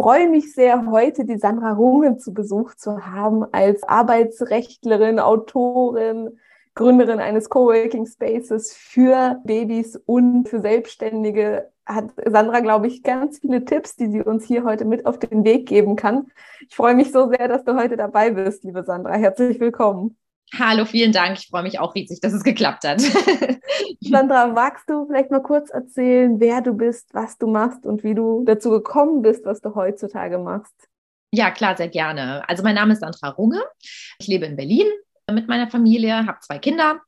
Freue mich sehr, heute die Sandra Rungen zu Besuch zu haben als Arbeitsrechtlerin, Autorin, Gründerin eines Coworking Spaces für Babys und für Selbstständige. Hat Sandra, glaube ich, ganz viele Tipps, die sie uns hier heute mit auf den Weg geben kann. Ich freue mich so sehr, dass du heute dabei bist, liebe Sandra. Herzlich willkommen. Hallo, vielen Dank. Ich freue mich auch riesig, dass es geklappt hat. Sandra, magst du vielleicht mal kurz erzählen, wer du bist, was du machst und wie du dazu gekommen bist, was du heutzutage machst? Ja, klar, sehr gerne. Also mein Name ist Sandra Runge. Ich lebe in Berlin mit meiner Familie, habe zwei Kinder.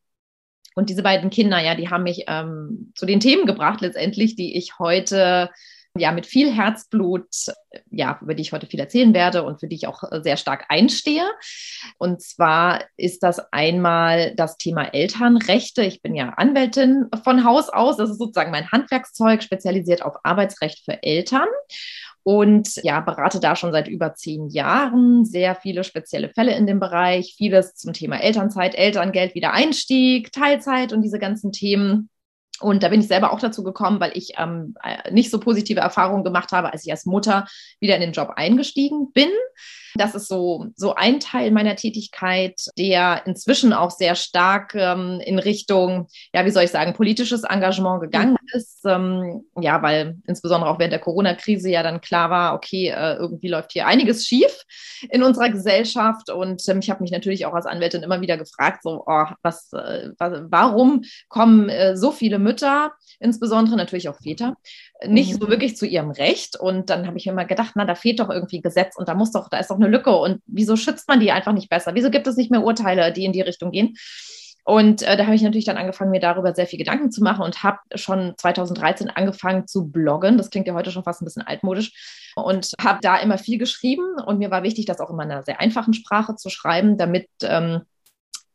Und diese beiden Kinder, ja, die haben mich ähm, zu den Themen gebracht, letztendlich, die ich heute ja mit viel Herzblut, ja, über die ich heute viel erzählen werde und für die ich auch sehr stark einstehe. Und zwar ist das einmal das Thema Elternrechte. Ich bin ja Anwältin von Haus aus. Das ist sozusagen mein Handwerkszeug, spezialisiert auf Arbeitsrecht für Eltern und ja, berate da schon seit über zehn Jahren sehr viele spezielle Fälle in dem Bereich, vieles zum Thema Elternzeit, Elterngeld, Wiedereinstieg, Teilzeit und diese ganzen Themen. Und da bin ich selber auch dazu gekommen, weil ich ähm, äh, nicht so positive Erfahrungen gemacht habe, als ich als Mutter wieder in den Job eingestiegen bin. Das ist so, so ein Teil meiner Tätigkeit, der inzwischen auch sehr stark ähm, in Richtung, ja, wie soll ich sagen, politisches Engagement gegangen ist. Ähm, ja, weil insbesondere auch während der Corona-Krise ja dann klar war, okay, äh, irgendwie läuft hier einiges schief in unserer Gesellschaft. Und ähm, ich habe mich natürlich auch als Anwältin immer wieder gefragt, so, oh, was, äh, was warum kommen äh, so viele Mütter, insbesondere natürlich auch Väter, nicht so mhm. wirklich zu ihrem Recht. Und dann habe ich mir immer gedacht, na, da fehlt doch irgendwie Gesetz und da muss doch, da ist doch eine Lücke. Und wieso schützt man die einfach nicht besser? Wieso gibt es nicht mehr Urteile, die in die Richtung gehen? Und äh, da habe ich natürlich dann angefangen, mir darüber sehr viel Gedanken zu machen und habe schon 2013 angefangen zu bloggen. Das klingt ja heute schon fast ein bisschen altmodisch. Und habe da immer viel geschrieben. Und mir war wichtig, das auch in einer sehr einfachen Sprache zu schreiben, damit ähm,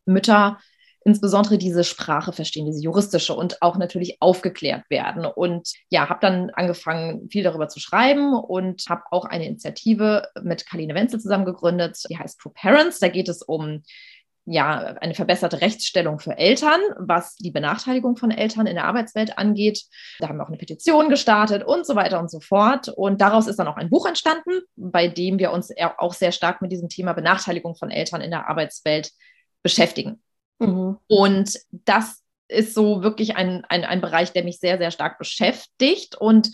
Mütter insbesondere diese Sprache verstehen, diese juristische und auch natürlich aufgeklärt werden. Und ja, habe dann angefangen, viel darüber zu schreiben und habe auch eine Initiative mit Kaline Wenzel zusammen gegründet, die heißt True Parents. Da geht es um ja, eine verbesserte Rechtsstellung für Eltern, was die Benachteiligung von Eltern in der Arbeitswelt angeht. Da haben wir auch eine Petition gestartet und so weiter und so fort. Und daraus ist dann auch ein Buch entstanden, bei dem wir uns auch sehr stark mit diesem Thema Benachteiligung von Eltern in der Arbeitswelt beschäftigen. Mhm. Und das ist so wirklich ein, ein, ein Bereich, der mich sehr, sehr stark beschäftigt. Und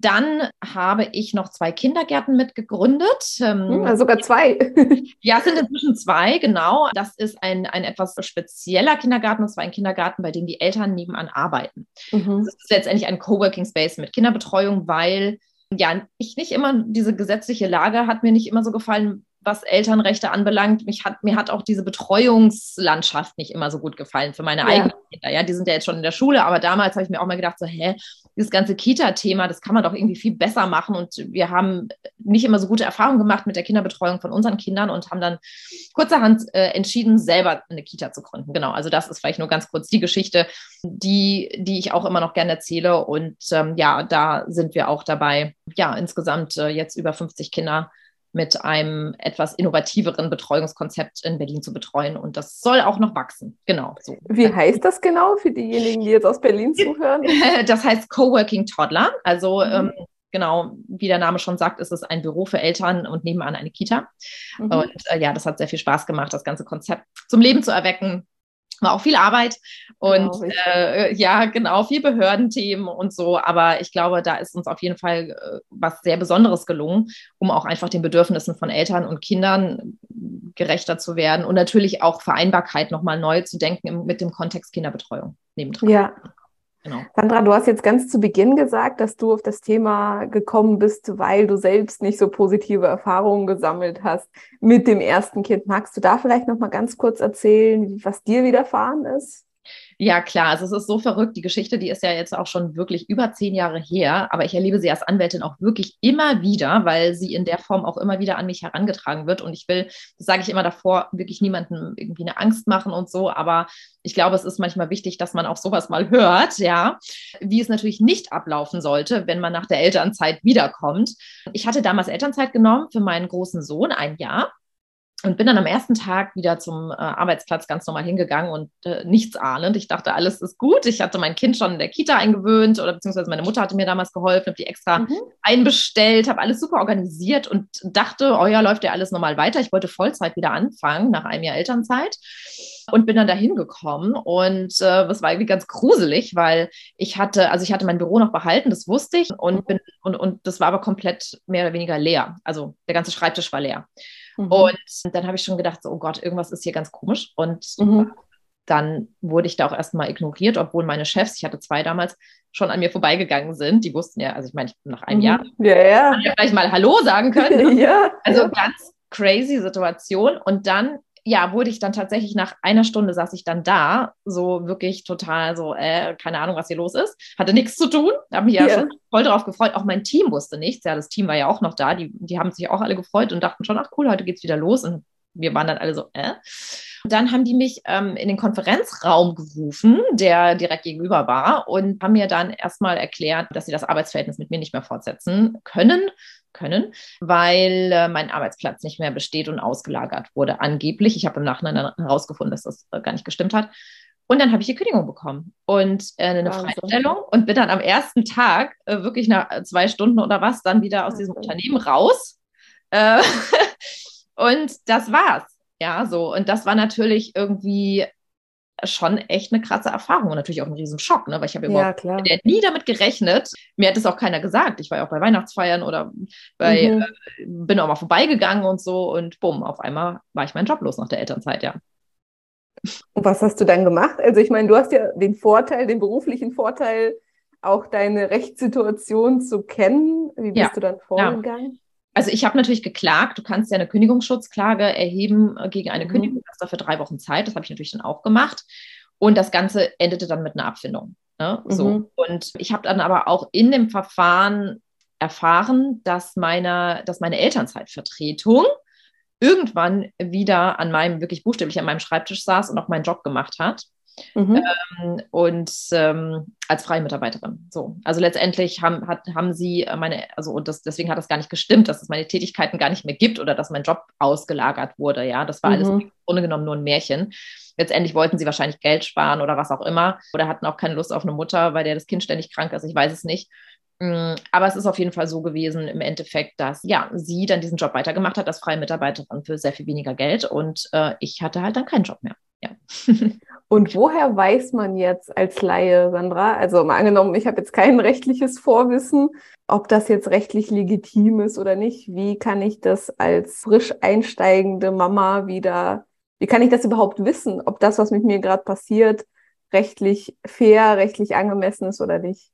dann habe ich noch zwei Kindergärten mitgegründet. Ähm, ja, sogar zwei. ja, es sind inzwischen zwei, genau. Das ist ein, ein etwas spezieller Kindergarten, und zwar ein Kindergarten, bei dem die Eltern nebenan arbeiten. Mhm. Das ist letztendlich ein Coworking Space mit Kinderbetreuung, weil ja, ich nicht immer, diese gesetzliche Lage hat mir nicht immer so gefallen, was Elternrechte anbelangt. Mich hat, mir hat auch diese Betreuungslandschaft nicht immer so gut gefallen für meine ja. eigenen Kinder. Ja, die sind ja jetzt schon in der Schule, aber damals habe ich mir auch mal gedacht, so, hä, dieses ganze Kita-Thema, das kann man doch irgendwie viel besser machen. Und wir haben nicht immer so gute Erfahrungen gemacht mit der Kinderbetreuung von unseren Kindern und haben dann kurzerhand äh, entschieden, selber eine Kita zu gründen. Genau, also das ist vielleicht nur ganz kurz die Geschichte, die, die ich auch immer noch gerne erzähle. Und ähm, ja, da sind wir auch dabei, ja, insgesamt äh, jetzt über 50 Kinder mit einem etwas innovativeren Betreuungskonzept in Berlin zu betreuen. Und das soll auch noch wachsen. Genau. So. Wie heißt das genau für diejenigen, die jetzt aus Berlin zuhören? Das heißt Coworking Toddler. Also mhm. ähm, genau, wie der Name schon sagt, ist es ein Büro für Eltern und nebenan eine Kita. Mhm. Und äh, ja, das hat sehr viel Spaß gemacht, das ganze Konzept zum Leben zu erwecken war auch viel Arbeit und genau, äh, ja, genau, viel Behördenthemen und so. Aber ich glaube, da ist uns auf jeden Fall äh, was sehr Besonderes gelungen, um auch einfach den Bedürfnissen von Eltern und Kindern gerechter zu werden und natürlich auch Vereinbarkeit nochmal neu zu denken im, mit dem Kontext Kinderbetreuung nebendran. Ja, Genau. Sandra, du hast jetzt ganz zu Beginn gesagt, dass du auf das Thema gekommen bist, weil du selbst nicht so positive Erfahrungen gesammelt hast mit dem ersten Kind. Magst du da vielleicht noch mal ganz kurz erzählen, was dir widerfahren ist? Ja, klar. Also es ist so verrückt. Die Geschichte, die ist ja jetzt auch schon wirklich über zehn Jahre her. Aber ich erlebe sie als Anwältin auch wirklich immer wieder, weil sie in der Form auch immer wieder an mich herangetragen wird. Und ich will, das sage ich immer davor, wirklich niemandem irgendwie eine Angst machen und so. Aber ich glaube, es ist manchmal wichtig, dass man auch sowas mal hört, ja, wie es natürlich nicht ablaufen sollte, wenn man nach der Elternzeit wiederkommt. Ich hatte damals Elternzeit genommen für meinen großen Sohn, ein Jahr und bin dann am ersten Tag wieder zum äh, Arbeitsplatz ganz normal hingegangen und äh, nichts ahnend. Ich dachte, alles ist gut. Ich hatte mein Kind schon in der Kita eingewöhnt oder beziehungsweise meine Mutter hatte mir damals geholfen, habe die extra mhm. einbestellt, habe alles super organisiert und dachte, oh ja, läuft ja alles normal weiter. Ich wollte Vollzeit wieder anfangen nach einem Jahr Elternzeit und bin dann da hingekommen und äh, das war irgendwie ganz gruselig, weil ich hatte, also ich hatte mein Büro noch behalten, das wusste ich und bin und, und das war aber komplett mehr oder weniger leer. Also der ganze Schreibtisch war leer. Mhm. Und dann habe ich schon gedacht, so, oh Gott, irgendwas ist hier ganz komisch. Und mhm. dann wurde ich da auch erstmal ignoriert, obwohl meine Chefs, ich hatte zwei damals, schon an mir vorbeigegangen sind. Die wussten ja, also ich meine, nach einem mhm. Jahr, ja, ja. ja vielleicht mal Hallo sagen können. ja, also ja. ganz crazy Situation. Und dann ja, wurde ich dann tatsächlich nach einer Stunde saß ich dann da, so wirklich total so, äh, keine Ahnung, was hier los ist. Hatte nichts zu tun, habe mich ja yeah. schon voll darauf gefreut. Auch mein Team wusste nichts. Ja, das Team war ja auch noch da. Die, die haben sich auch alle gefreut und dachten schon, ach cool, heute geht's wieder los. Und wir waren dann alle so, äh. Und dann haben die mich ähm, in den Konferenzraum gerufen, der direkt gegenüber war, und haben mir dann erstmal erklärt, dass sie das Arbeitsverhältnis mit mir nicht mehr fortsetzen können können, weil äh, mein Arbeitsplatz nicht mehr besteht und ausgelagert wurde, angeblich. Ich habe im Nachhinein herausgefunden, dass das äh, gar nicht gestimmt hat. Und dann habe ich die Kündigung bekommen und äh, eine Wahnsinn. Freistellung und bin dann am ersten Tag, äh, wirklich nach äh, zwei Stunden oder was, dann wieder aus diesem Unternehmen raus. Äh, und das war's. Ja, so. Und das war natürlich irgendwie schon echt eine krasse Erfahrung und natürlich auch ein Riesenschock, ne? weil ich habe ja, überhaupt nie damit gerechnet. Mir hat es auch keiner gesagt. Ich war ja auch bei Weihnachtsfeiern oder bei, mhm. äh, bin auch mal vorbeigegangen und so und bumm, auf einmal war ich meinen Job los nach der Elternzeit, ja. Und was hast du dann gemacht? Also ich meine, du hast ja den Vorteil, den beruflichen Vorteil, auch deine Rechtssituation zu kennen. Wie bist ja. du dann vorgegangen? Ja. Also ich habe natürlich geklagt. Du kannst ja eine Kündigungsschutzklage erheben äh, gegen eine mhm. Kündigung. Du hast dafür drei Wochen Zeit. Das habe ich natürlich dann auch gemacht. Und das Ganze endete dann mit einer Abfindung. Ne? Mhm. So. Und ich habe dann aber auch in dem Verfahren erfahren, dass meine, dass meine Elternzeitvertretung irgendwann wieder an meinem, wirklich buchstäblich an meinem Schreibtisch saß und auch meinen Job gemacht hat. Mhm. Ähm, und ähm, als freie Mitarbeiterin. So. Also letztendlich haben, hat, haben sie meine, also und das, deswegen hat das gar nicht gestimmt, dass es meine Tätigkeiten gar nicht mehr gibt oder dass mein Job ausgelagert wurde. Ja, das war mhm. alles im Grunde genommen nur ein Märchen. Letztendlich wollten sie wahrscheinlich Geld sparen oder was auch immer oder hatten auch keine Lust auf eine Mutter, weil der das Kind ständig krank ist. Ich weiß es nicht. Mm, aber es ist auf jeden Fall so gewesen im Endeffekt, dass ja, sie dann diesen Job weitergemacht hat als freie Mitarbeiterin für sehr viel weniger Geld und äh, ich hatte halt dann keinen Job mehr. Ja. Und woher weiß man jetzt als Laie, Sandra, also mal angenommen, ich habe jetzt kein rechtliches Vorwissen, ob das jetzt rechtlich legitim ist oder nicht, wie kann ich das als frisch einsteigende Mama wieder, wie kann ich das überhaupt wissen, ob das, was mit mir gerade passiert, rechtlich fair, rechtlich angemessen ist oder nicht?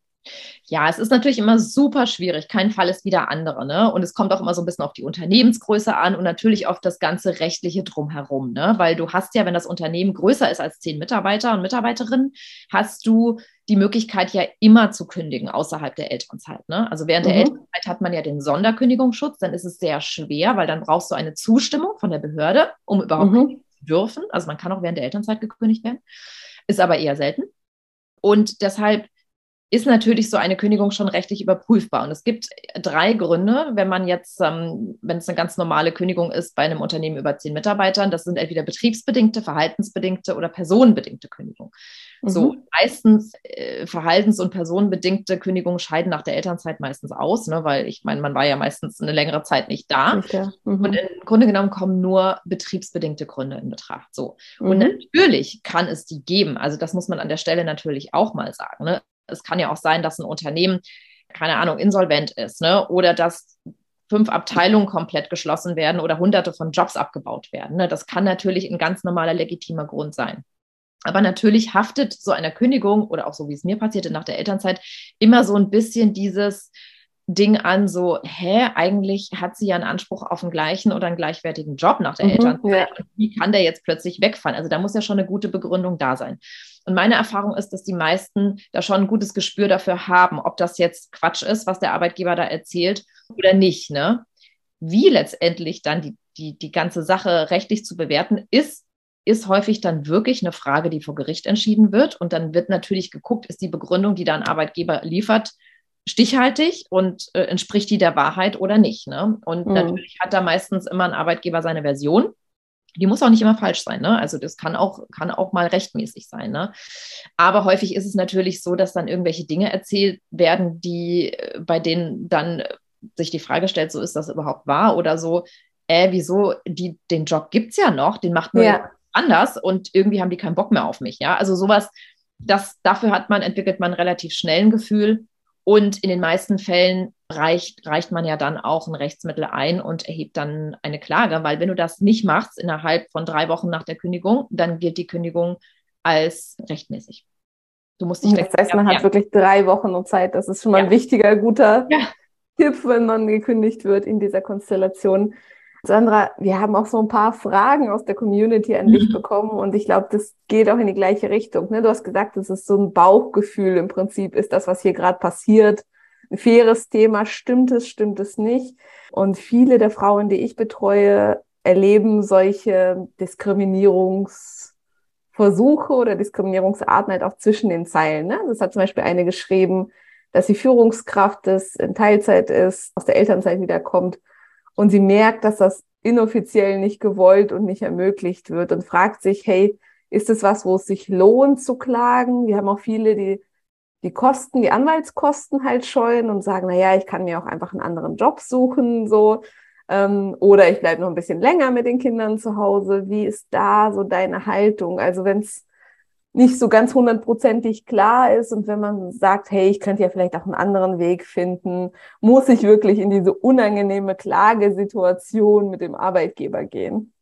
Ja, es ist natürlich immer super schwierig. Kein Fall ist wie der andere. Ne? Und es kommt auch immer so ein bisschen auf die Unternehmensgröße an und natürlich auf das ganze rechtliche Drumherum. Ne? Weil du hast ja, wenn das Unternehmen größer ist als zehn Mitarbeiter und Mitarbeiterinnen, hast du die Möglichkeit ja immer zu kündigen außerhalb der Elternzeit. Ne? Also während mhm. der Elternzeit hat man ja den Sonderkündigungsschutz, dann ist es sehr schwer, weil dann brauchst du eine Zustimmung von der Behörde, um überhaupt mhm. kündigen zu dürfen. Also man kann auch während der Elternzeit gekündigt werden, ist aber eher selten. Und deshalb ist natürlich so eine Kündigung schon rechtlich überprüfbar. Und es gibt drei Gründe, wenn man jetzt, ähm, wenn es eine ganz normale Kündigung ist bei einem Unternehmen über zehn Mitarbeitern, das sind entweder betriebsbedingte, verhaltensbedingte oder personenbedingte Kündigung. Mhm. So meistens äh, verhaltens- und personenbedingte Kündigungen scheiden nach der Elternzeit meistens aus, ne, weil ich meine, man war ja meistens eine längere Zeit nicht da. Mhm. Und im Grunde genommen kommen nur betriebsbedingte Gründe in Betracht. So. Mhm. Und natürlich kann es die geben. Also das muss man an der Stelle natürlich auch mal sagen. Ne? Es kann ja auch sein, dass ein Unternehmen, keine Ahnung, insolvent ist, ne? Oder dass fünf Abteilungen komplett geschlossen werden oder hunderte von Jobs abgebaut werden. Ne? Das kann natürlich ein ganz normaler, legitimer Grund sein. Aber natürlich haftet so einer Kündigung oder auch so, wie es mir passierte nach der Elternzeit, immer so ein bisschen dieses, Ding an, so, hä, eigentlich hat sie ja einen Anspruch auf einen gleichen oder einen gleichwertigen Job nach der mhm, Elternzeit. Ja. Wie kann der jetzt plötzlich wegfallen? Also da muss ja schon eine gute Begründung da sein. Und meine Erfahrung ist, dass die meisten da schon ein gutes Gespür dafür haben, ob das jetzt Quatsch ist, was der Arbeitgeber da erzählt oder nicht. Ne? Wie letztendlich dann die, die, die ganze Sache rechtlich zu bewerten ist, ist häufig dann wirklich eine Frage, die vor Gericht entschieden wird. Und dann wird natürlich geguckt, ist die Begründung, die da ein Arbeitgeber liefert, stichhaltig und äh, entspricht die der Wahrheit oder nicht. Ne? Und mhm. natürlich hat da meistens immer ein Arbeitgeber seine Version. Die muss auch nicht immer falsch sein, ne? Also das kann auch, kann auch mal rechtmäßig sein, ne? Aber häufig ist es natürlich so, dass dann irgendwelche Dinge erzählt werden, die äh, bei denen dann sich die Frage stellt, so ist das überhaupt wahr oder so, äh, wieso, die, den Job gibt es ja noch, den macht nur ja. anders und irgendwie haben die keinen Bock mehr auf mich, ja? Also sowas, das, dafür hat man, entwickelt man relativ schnell ein Gefühl und in den meisten Fällen reicht, reicht man ja dann auch ein Rechtsmittel ein und erhebt dann eine Klage, weil wenn du das nicht machst innerhalb von drei Wochen nach der Kündigung, dann gilt die Kündigung als rechtmäßig. Du musst dich das heißt, man hat wirklich drei Wochen Zeit. Das ist schon mal ja. ein wichtiger, guter ja. Tipp, wenn man gekündigt wird in dieser Konstellation. Sandra, wir haben auch so ein paar Fragen aus der Community an dich mhm. bekommen und ich glaube, das geht auch in die gleiche Richtung. Ne? Du hast gesagt, es ist so ein Bauchgefühl im Prinzip, ist das, was hier gerade passiert, ein faires Thema, stimmt es, stimmt es nicht? Und viele der Frauen, die ich betreue, erleben solche Diskriminierungsversuche oder Diskriminierungsarten halt auch zwischen den Zeilen. Ne? Das hat zum Beispiel eine geschrieben, dass sie Führungskraft ist, in Teilzeit ist, aus der Elternzeit wiederkommt und sie merkt, dass das inoffiziell nicht gewollt und nicht ermöglicht wird und fragt sich, hey, ist es was, wo es sich lohnt zu klagen? Wir haben auch viele, die die Kosten, die Anwaltskosten halt scheuen und sagen, na ja, ich kann mir auch einfach einen anderen Job suchen, so. Ähm, oder ich bleibe noch ein bisschen länger mit den Kindern zu Hause. Wie ist da so deine Haltung? Also wenn es nicht so ganz hundertprozentig klar ist und wenn man sagt, hey, ich könnte ja vielleicht auch einen anderen Weg finden, muss ich wirklich in diese unangenehme Klagesituation mit dem Arbeitgeber gehen?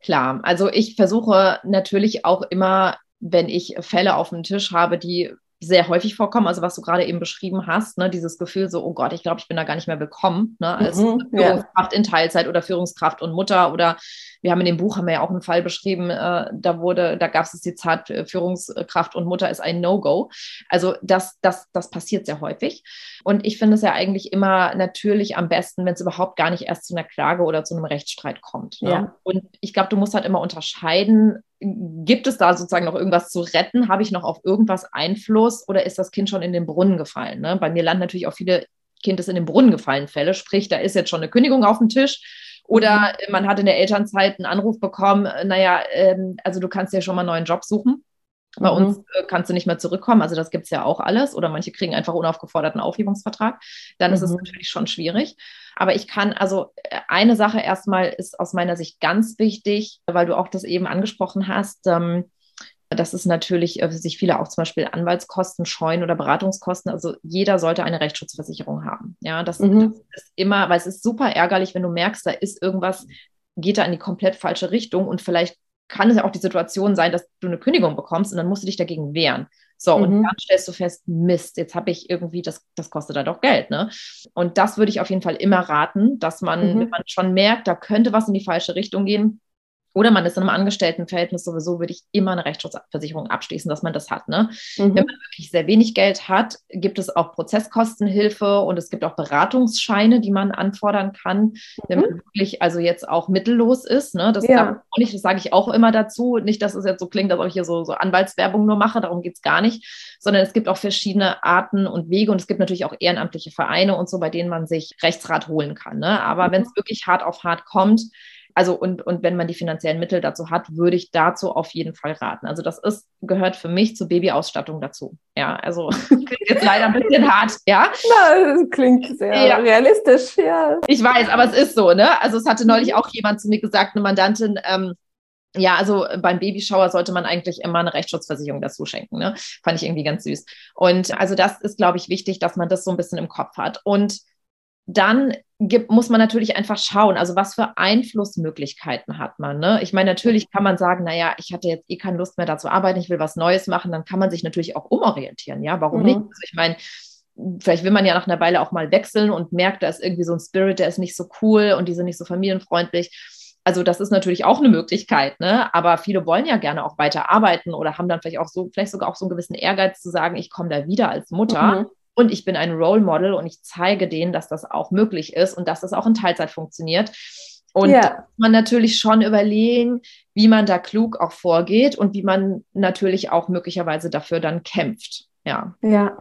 Klar, also ich versuche natürlich auch immer, wenn ich Fälle auf dem Tisch habe, die sehr häufig vorkommen, also was du gerade eben beschrieben hast, ne, dieses Gefühl so, oh Gott, ich glaube, ich bin da gar nicht mehr willkommen, ne, als mhm, Führungskraft ja. in Teilzeit oder Führungskraft und Mutter oder wir haben in dem Buch haben wir ja auch einen Fall beschrieben, äh, da wurde, da gab es das Zitat, äh, Führungskraft und Mutter ist ein No-Go. Also das, das, das passiert sehr häufig. Und ich finde es ja eigentlich immer natürlich am besten, wenn es überhaupt gar nicht erst zu einer Klage oder zu einem Rechtsstreit kommt. Ne? Ja. Und ich glaube, du musst halt immer unterscheiden, gibt es da sozusagen noch irgendwas zu retten? Habe ich noch auf irgendwas Einfluss oder ist das Kind schon in den Brunnen gefallen? Ne? Bei mir landen natürlich auch viele Kind ist in den Brunnen gefallen Fälle, sprich, da ist jetzt schon eine Kündigung auf dem Tisch oder mhm. man hat in der Elternzeit einen Anruf bekommen, äh, naja, ähm, also du kannst ja schon mal einen neuen Job suchen. Bei mhm. uns äh, kannst du nicht mehr zurückkommen. Also das gibt es ja auch alles. Oder manche kriegen einfach unaufgeforderten Aufhebungsvertrag. Dann mhm. ist es mhm. natürlich schon schwierig. Aber ich kann, also äh, eine Sache erstmal ist aus meiner Sicht ganz wichtig, weil du auch das eben angesprochen hast. Ähm, das ist natürlich, äh, sich viele auch zum Beispiel Anwaltskosten scheuen oder Beratungskosten. Also jeder sollte eine Rechtsschutzversicherung haben. Ja, das, mhm. das ist immer, weil es ist super ärgerlich, wenn du merkst, da ist irgendwas, geht da in die komplett falsche Richtung und vielleicht kann es ja auch die Situation sein, dass du eine Kündigung bekommst und dann musst du dich dagegen wehren. So, mhm. und dann stellst du fest, Mist, jetzt habe ich irgendwie, das, das kostet da doch Geld, ne? Und das würde ich auf jeden Fall immer raten, dass man, mhm. wenn man schon merkt, da könnte was in die falsche Richtung gehen, oder man ist in einem Angestelltenverhältnis sowieso, würde ich immer eine Rechtsschutzversicherung abschließen, dass man das hat. Ne? Mhm. Wenn man wirklich sehr wenig Geld hat, gibt es auch Prozesskostenhilfe und es gibt auch Beratungsscheine, die man anfordern kann, mhm. wenn man wirklich also jetzt auch mittellos ist. Ne? Das, ja. nicht, das sage ich auch immer dazu. Nicht, dass es jetzt so klingt, als ob ich hier so, so Anwaltswerbung nur mache, darum geht es gar nicht, sondern es gibt auch verschiedene Arten und Wege und es gibt natürlich auch ehrenamtliche Vereine und so, bei denen man sich Rechtsrat holen kann. Ne? Aber mhm. wenn es wirklich hart auf hart kommt, also und, und wenn man die finanziellen Mittel dazu hat, würde ich dazu auf jeden Fall raten. Also das ist, gehört für mich zur Babyausstattung dazu. Ja, also klingt jetzt leider ein bisschen hart, ja. Na, das klingt sehr ja. realistisch, ja. Ich weiß, aber es ist so, ne? Also es hatte neulich auch jemand zu mir gesagt, eine Mandantin, ähm, ja, also beim Babyshower sollte man eigentlich immer eine Rechtsschutzversicherung dazu schenken. Ne? Fand ich irgendwie ganz süß. Und also das ist, glaube ich, wichtig, dass man das so ein bisschen im Kopf hat. Und dann gibt, muss man natürlich einfach schauen, also was für Einflussmöglichkeiten hat man. Ne? Ich meine, natürlich kann man sagen, naja, ich hatte jetzt eh keine Lust mehr da zu arbeiten, ich will was Neues machen, dann kann man sich natürlich auch umorientieren, ja, warum mhm. nicht? Also ich meine, vielleicht will man ja nach einer Weile auch mal wechseln und merkt, da ist irgendwie so ein Spirit, der ist nicht so cool und die sind nicht so familienfreundlich. Also das ist natürlich auch eine Möglichkeit, ne? Aber viele wollen ja gerne auch weiter arbeiten oder haben dann vielleicht auch so, vielleicht sogar auch so einen gewissen Ehrgeiz zu sagen, ich komme da wieder als Mutter. Mhm. Und ich bin ein Role Model und ich zeige denen, dass das auch möglich ist und dass das auch in Teilzeit funktioniert. Und ja. man natürlich schon überlegen, wie man da klug auch vorgeht und wie man natürlich auch möglicherweise dafür dann kämpft. Ja. Ja.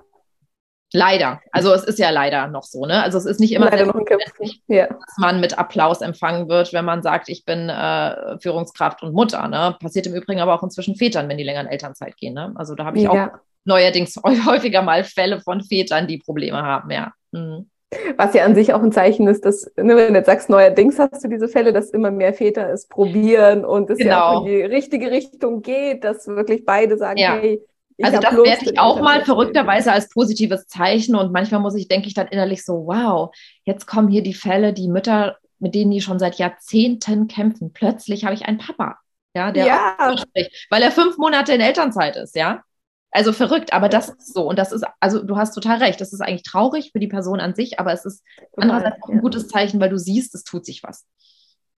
Leider. Also es ist ja leider noch so, ne? Also es ist nicht immer ja. dass man mit Applaus empfangen wird, wenn man sagt, ich bin äh, Führungskraft und Mutter. Ne? Passiert im Übrigen aber auch inzwischen Vätern, wenn die länger in Elternzeit gehen. Ne? Also da habe ich ja. auch neuerdings häufiger mal Fälle von Vätern, die Probleme haben, ja. Mhm. Was ja an sich auch ein Zeichen ist, dass, ne, wenn du jetzt sagst, neuerdings hast du diese Fälle, dass immer mehr Väter es probieren und es genau. ja auch in die richtige Richtung geht, dass wirklich beide sagen, ja. hey, ich also das werde ich auch mal verrückterweise als positives Zeichen und manchmal muss ich, denke ich dann innerlich so, wow, jetzt kommen hier die Fälle, die Mütter, mit denen die schon seit Jahrzehnten kämpfen. Plötzlich habe ich einen Papa, ja, der ja. spricht, weil er fünf Monate in Elternzeit ist, ja. Also verrückt, aber das ist so. Und das ist, also du hast total recht, das ist eigentlich traurig für die Person an sich, aber es ist total, andererseits auch ein gutes Zeichen, weil du siehst, es tut sich was.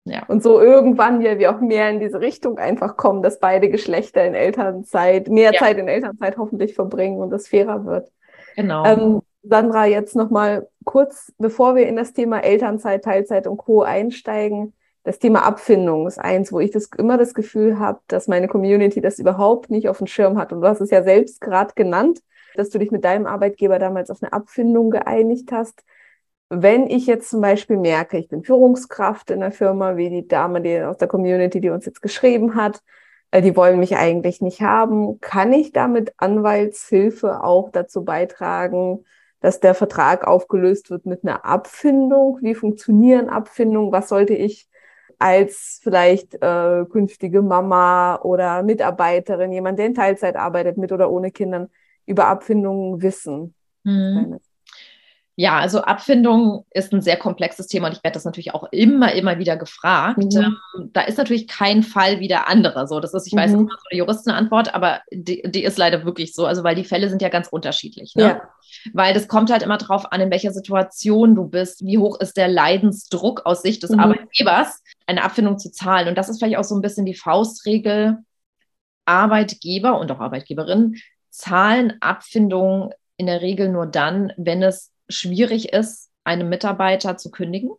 Ja. Und so irgendwann ja wir auch mehr in diese Richtung einfach kommen, dass beide Geschlechter in Elternzeit, mehr ja. Zeit in Elternzeit hoffentlich verbringen und das fairer wird. Genau. Ähm, Sandra, jetzt nochmal kurz, bevor wir in das Thema Elternzeit, Teilzeit und Co. einsteigen. Das Thema Abfindung ist eins, wo ich das immer das Gefühl habe, dass meine Community das überhaupt nicht auf dem Schirm hat. Und du hast es ja selbst gerade genannt, dass du dich mit deinem Arbeitgeber damals auf eine Abfindung geeinigt hast wenn ich jetzt zum Beispiel merke, ich bin Führungskraft in der Firma, wie die Dame die aus der Community, die uns jetzt geschrieben hat, äh, die wollen mich eigentlich nicht haben, kann ich damit Anwaltshilfe auch dazu beitragen, dass der Vertrag aufgelöst wird mit einer Abfindung? Wie funktionieren Abfindungen? Was sollte ich als vielleicht äh, künftige Mama oder Mitarbeiterin, jemand, der in Teilzeit arbeitet, mit oder ohne Kindern, über Abfindungen wissen? Mhm. Ja, also Abfindung ist ein sehr komplexes Thema und ich werde das natürlich auch immer, immer wieder gefragt. Mhm. Ähm, da ist natürlich kein Fall wie der andere. So, das ist, ich weiß, mhm. immer so eine Juristenantwort, aber die, die, ist leider wirklich so. Also, weil die Fälle sind ja ganz unterschiedlich. Ne? Ja. Weil das kommt halt immer darauf an, in welcher Situation du bist, wie hoch ist der Leidensdruck aus Sicht des mhm. Arbeitgebers, eine Abfindung zu zahlen. Und das ist vielleicht auch so ein bisschen die Faustregel. Arbeitgeber und auch Arbeitgeberinnen zahlen Abfindungen in der Regel nur dann, wenn es schwierig ist, einem Mitarbeiter zu kündigen,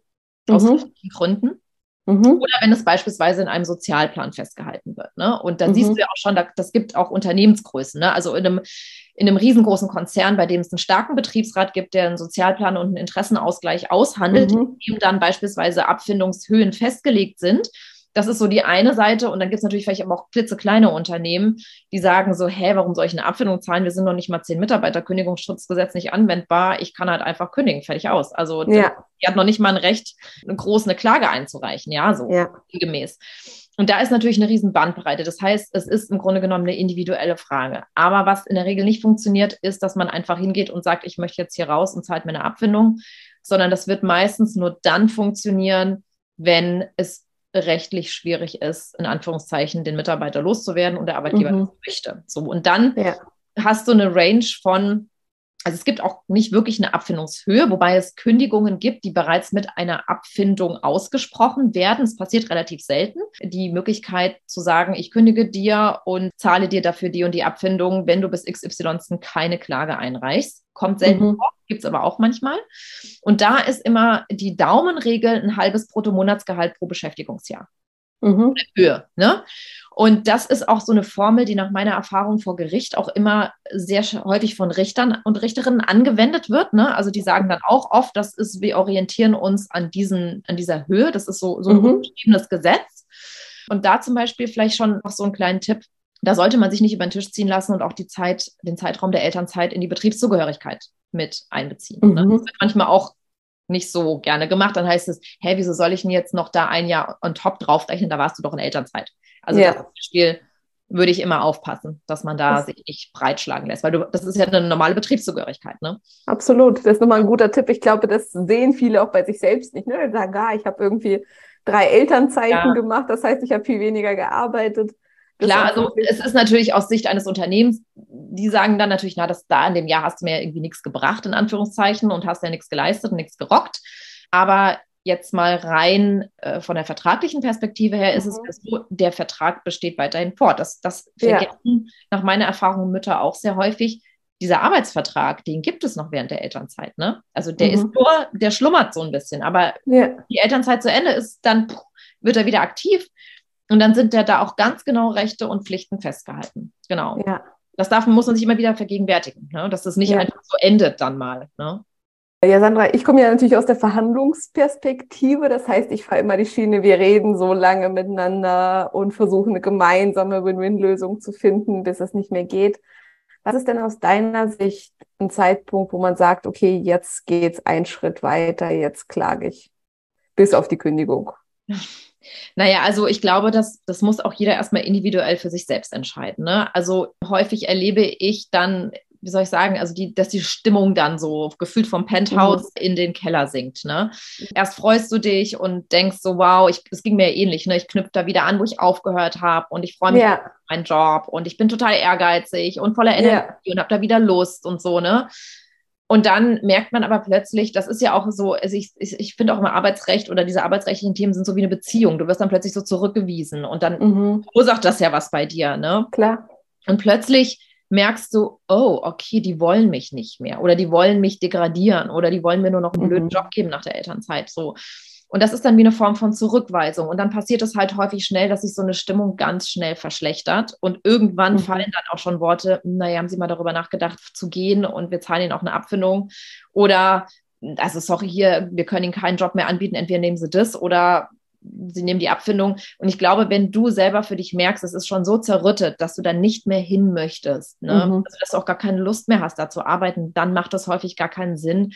mhm. aus Gründen. Mhm. Oder wenn es beispielsweise in einem Sozialplan festgehalten wird. Ne? Und dann mhm. siehst du ja auch schon, das gibt auch Unternehmensgrößen. Ne? Also in einem, in einem riesengroßen Konzern, bei dem es einen starken Betriebsrat gibt, der einen Sozialplan und einen Interessenausgleich aushandelt, mhm. in dem dann beispielsweise Abfindungshöhen festgelegt sind das ist so die eine Seite. Und dann gibt es natürlich vielleicht aber auch klitzekleine Unternehmen, die sagen so, hä, warum soll ich eine Abfindung zahlen? Wir sind noch nicht mal zehn Mitarbeiter, Kündigungsschutzgesetz nicht anwendbar. Ich kann halt einfach kündigen, fertig aus. Also ja. die hat noch nicht mal ein Recht, eine groß eine Klage einzureichen, ja, so ja. gemäß. Und da ist natürlich eine riesen Bandbreite. Das heißt, es ist im Grunde genommen eine individuelle Frage. Aber was in der Regel nicht funktioniert, ist, dass man einfach hingeht und sagt, ich möchte jetzt hier raus und zahlt mir eine Abfindung, sondern das wird meistens nur dann funktionieren, wenn es rechtlich schwierig ist, in Anführungszeichen, den Mitarbeiter loszuwerden und der Arbeitgeber mhm. das möchte. So, und dann ja. hast du eine Range von also es gibt auch nicht wirklich eine Abfindungshöhe, wobei es Kündigungen gibt, die bereits mit einer Abfindung ausgesprochen werden. Es passiert relativ selten. Die Möglichkeit zu sagen, ich kündige dir und zahle dir dafür die und die Abfindung, wenn du bis XY keine Klage einreichst. Kommt selten mhm. vor, gibt es aber auch manchmal. Und da ist immer die Daumenregel ein halbes Bruttomonatsgehalt pro Beschäftigungsjahr. Mhm. Höhe. Ne? Und das ist auch so eine Formel, die nach meiner Erfahrung vor Gericht auch immer sehr häufig von Richtern und Richterinnen angewendet wird. Ne? Also die sagen dann auch oft, das ist, wir orientieren uns an, diesen, an dieser Höhe. Das ist so, so ein mhm. Gesetz. Und da zum Beispiel vielleicht schon noch so einen kleinen Tipp. Da sollte man sich nicht über den Tisch ziehen lassen und auch die Zeit, den Zeitraum der Elternzeit in die Betriebszugehörigkeit mit einbeziehen. Ne? Mhm. Das wird manchmal auch nicht so gerne gemacht. Dann heißt es, hä, wieso soll ich denn jetzt noch da ein Jahr on top draufrechnen? Da warst du doch in Elternzeit. Also ja. das Spiel würde ich immer aufpassen, dass man da das sich nicht breitschlagen lässt, weil du, das ist ja eine normale Betriebszugehörigkeit, ne? Absolut, das ist nochmal ein guter Tipp. Ich glaube, das sehen viele auch bei sich selbst nicht, ne? Sagen, ah, ich habe irgendwie drei Elternzeiten ja. gemacht, das heißt, ich habe viel weniger gearbeitet. Klar, also es ist natürlich aus Sicht eines Unternehmens, die sagen dann natürlich, na, das da in dem Jahr hast du mir ja irgendwie nichts gebracht, in Anführungszeichen, und hast ja nichts geleistet und nichts gerockt. Aber jetzt mal rein äh, von der vertraglichen Perspektive her ist mhm. es so, der Vertrag besteht weiterhin fort. Das, das vergessen ja. nach meiner Erfahrung Mütter auch sehr häufig. Dieser Arbeitsvertrag, den gibt es noch während der Elternzeit. Ne? Also der mhm. ist nur, der schlummert so ein bisschen. Aber ja. die Elternzeit zu Ende ist, dann wird er wieder aktiv. Und dann sind ja da auch ganz genau Rechte und Pflichten festgehalten. Genau. Ja. Das darf, muss man sich immer wieder vergegenwärtigen, ne? dass das nicht ja. einfach so endet dann mal. Ne? Ja, Sandra, ich komme ja natürlich aus der Verhandlungsperspektive. Das heißt, ich fahre immer die Schiene, wir reden so lange miteinander und versuchen eine gemeinsame Win-Win-Lösung zu finden, bis es nicht mehr geht. Was ist denn aus deiner Sicht ein Zeitpunkt, wo man sagt, okay, jetzt geht's einen Schritt weiter, jetzt klage ich bis auf die Kündigung? Naja, also ich glaube, das, das muss auch jeder erstmal individuell für sich selbst entscheiden. Ne? Also häufig erlebe ich dann, wie soll ich sagen, also die, dass die Stimmung dann so gefühlt vom Penthouse mhm. in den Keller sinkt. Ne? Erst freust du dich und denkst so, wow, ich, es ging mir ähnlich, ne? Ich knüpfe da wieder an, wo ich aufgehört habe und ich freue mich ja. auf meinen Job und ich bin total ehrgeizig und voller Energie ja. und habe da wieder Lust und so, ne? Und dann merkt man aber plötzlich, das ist ja auch so, also ich, ich, ich finde auch immer Arbeitsrecht oder diese arbeitsrechtlichen Themen sind so wie eine Beziehung. Du wirst dann plötzlich so zurückgewiesen und dann mhm. verursacht das ja was bei dir, ne? Klar. Und plötzlich merkst du, oh, okay, die wollen mich nicht mehr oder die wollen mich degradieren oder die wollen mir nur noch einen mhm. blöden Job geben nach der Elternzeit. So. Und das ist dann wie eine Form von Zurückweisung. Und dann passiert es halt häufig schnell, dass sich so eine Stimmung ganz schnell verschlechtert. Und irgendwann mhm. fallen dann auch schon Worte, naja, haben Sie mal darüber nachgedacht, zu gehen und wir zahlen Ihnen auch eine Abfindung. Oder, also sorry, hier, wir können Ihnen keinen Job mehr anbieten, entweder nehmen Sie das oder sie nehmen die Abfindung. Und ich glaube, wenn du selber für dich merkst, es ist schon so zerrüttet, dass du dann nicht mehr hin möchtest, ne? Mhm. also, dass du auch gar keine Lust mehr hast, da zu arbeiten, dann macht das häufig gar keinen Sinn.